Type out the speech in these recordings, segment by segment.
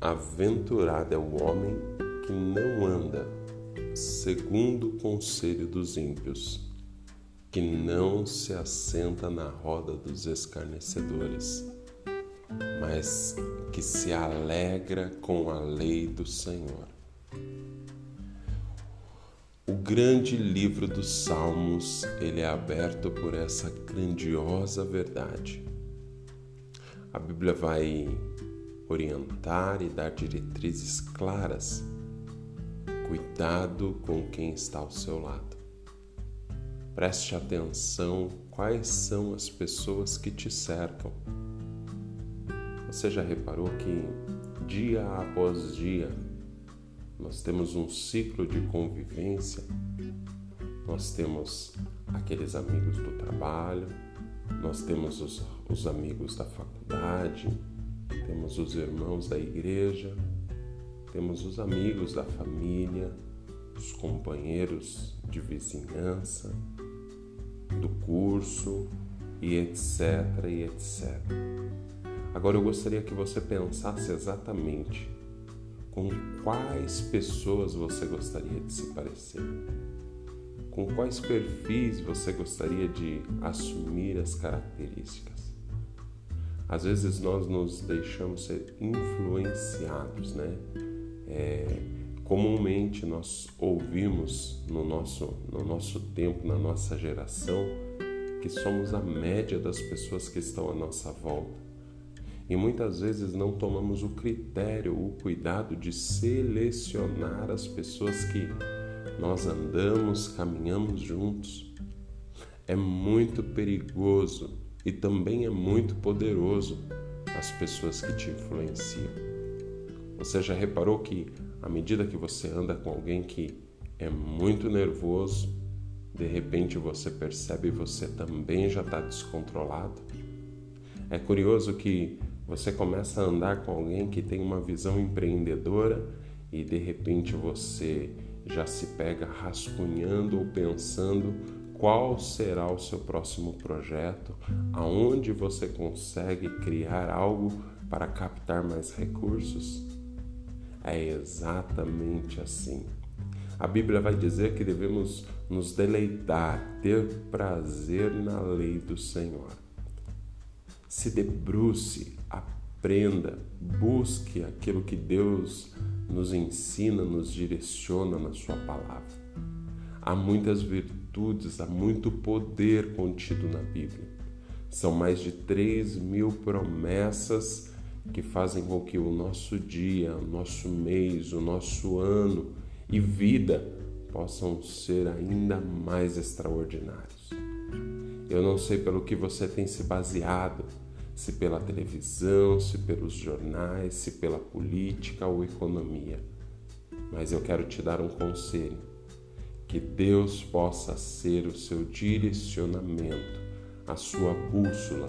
Aventurado é o homem que não anda segundo o conselho dos ímpios, que não se assenta na roda dos escarnecedores, mas que se alegra com a lei do Senhor. O grande livro dos Salmos, ele é aberto por essa grandiosa verdade. A Bíblia vai orientar e dar diretrizes claras. Cuidado com quem está ao seu lado. Preste atenção quais são as pessoas que te cercam. Você já reparou que dia após dia nós temos um ciclo de convivência? Nós temos aqueles amigos do trabalho, nós temos os, os amigos da faculdade, temos os irmãos da igreja, temos os amigos da família, os companheiros de vizinhança, do curso e etc e etc. Agora eu gostaria que você pensasse exatamente com quais pessoas você gostaria de se parecer. Com quais perfis você gostaria de assumir as características? Às vezes nós nos deixamos ser influenciados, né? É, comumente nós ouvimos no nosso, no nosso tempo, na nossa geração, que somos a média das pessoas que estão à nossa volta. E muitas vezes não tomamos o critério, o cuidado de selecionar as pessoas que nós andamos, caminhamos juntos. É muito perigoso e também é muito poderoso as pessoas que te influenciam. Você já reparou que à medida que você anda com alguém que é muito nervoso, de repente você percebe você também já está descontrolado? É curioso que você começa a andar com alguém que tem uma visão empreendedora e de repente você já se pega rascunhando ou pensando qual será o seu próximo projeto, aonde você consegue criar algo para captar mais recursos? É exatamente assim. A Bíblia vai dizer que devemos nos deleitar, ter prazer na lei do Senhor. Se debruce, aprenda, busque aquilo que Deus nos ensina, nos direciona na Sua palavra. Há muitas virtudes, há muito poder contido na Bíblia. São mais de 3 mil promessas que fazem com que o nosso dia, o nosso mês, o nosso ano e vida possam ser ainda mais extraordinários. Eu não sei pelo que você tem se baseado, se pela televisão, se pelos jornais, se pela política ou economia, mas eu quero te dar um conselho que Deus possa ser o seu direcionamento, a sua bússola,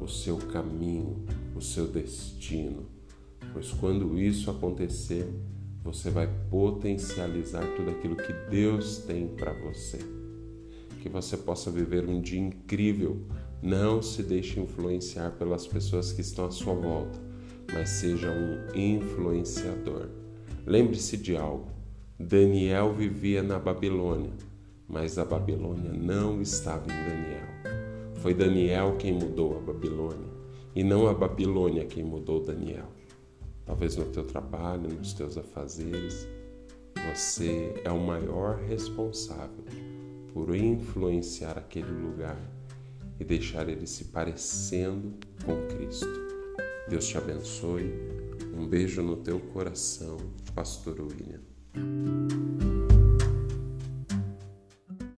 o seu caminho, o seu destino. Pois quando isso acontecer, você vai potencializar tudo aquilo que Deus tem para você. Que você possa viver um dia incrível. Não se deixe influenciar pelas pessoas que estão à sua volta, mas seja um influenciador. Lembre-se de algo Daniel vivia na Babilônia, mas a Babilônia não estava em Daniel. Foi Daniel quem mudou a Babilônia e não a Babilônia quem mudou Daniel. Talvez no teu trabalho, nos teus afazeres, você é o maior responsável por influenciar aquele lugar e deixar ele se parecendo com Cristo. Deus te abençoe. Um beijo no teu coração, Pastor William. Thank you.